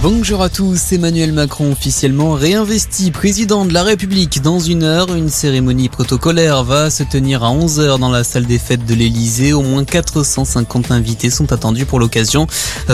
Bonjour à tous, Emmanuel Macron officiellement réinvesti président de la République dans une heure. Une cérémonie protocolaire va se tenir à 11h dans la salle des fêtes de l'Elysée. Au moins 450 invités sont attendus pour l'occasion.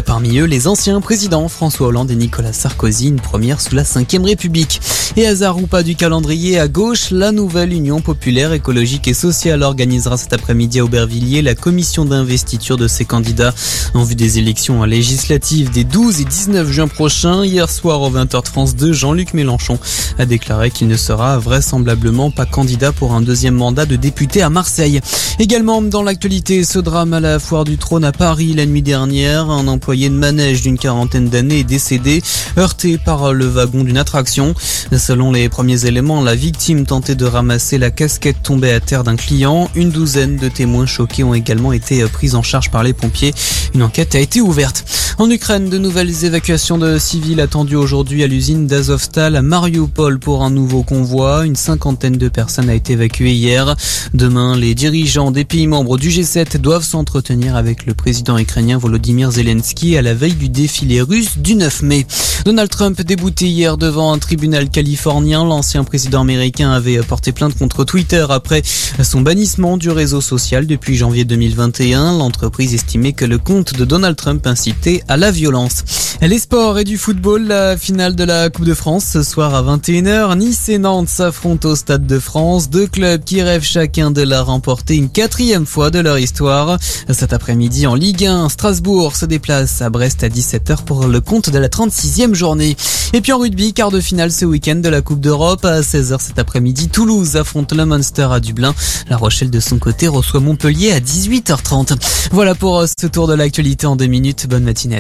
Parmi eux, les anciens présidents François Hollande et Nicolas Sarkozy, une première sous la 5ème République. Et hasard ou pas du calendrier, à gauche, la nouvelle Union populaire écologique et sociale organisera cet après-midi à Aubervilliers la commission d'investiture de ses candidats en vue des élections législatives des 12 et 19 juin prochain. Hier soir au 20h de France 2, Jean-Luc Mélenchon a déclaré qu'il ne sera vraisemblablement pas candidat pour un deuxième mandat de député à Marseille. Également dans l'actualité, ce drame à la foire du trône à Paris la nuit dernière. Un employé de manège d'une quarantaine d'années est décédé, heurté par le wagon d'une attraction. Selon les premiers éléments, la victime tentait de ramasser la casquette tombée à terre d'un client. Une douzaine de témoins choqués ont également été pris en charge par les pompiers. Une enquête a été ouverte. En Ukraine, de nouvelles évacuations de civils attendues aujourd'hui à l'usine d'Azovstal à Mariupol pour un nouveau convoi. Une cinquantaine de personnes a été évacuée hier. Demain, les dirigeants des pays membres du G7 doivent s'entretenir avec le président ukrainien Volodymyr Zelensky à la veille du défilé russe du 9 mai. Donald Trump débouté hier devant un tribunal californien. L'ancien président américain avait porté plainte contre Twitter après son bannissement du réseau social depuis janvier 2021. L'entreprise estimait que le compte de Donald Trump incitait à la violence. Les sports et du football, la finale de la Coupe de France ce soir à 21h. Nice et Nantes s'affrontent au Stade de France. Deux clubs qui rêvent chacun de la remporter une quatrième fois de leur histoire. Cet après-midi en Ligue 1, Strasbourg se déplace à Brest à 17h pour le compte de la 36e journée. Et puis en rugby, quart de finale ce week-end de la Coupe d'Europe à 16h cet après-midi. Toulouse affronte le Munster à Dublin. La Rochelle de son côté reçoit Montpellier à 18h30. Voilà pour ce tour de l'actualité en deux minutes. Bonne matinée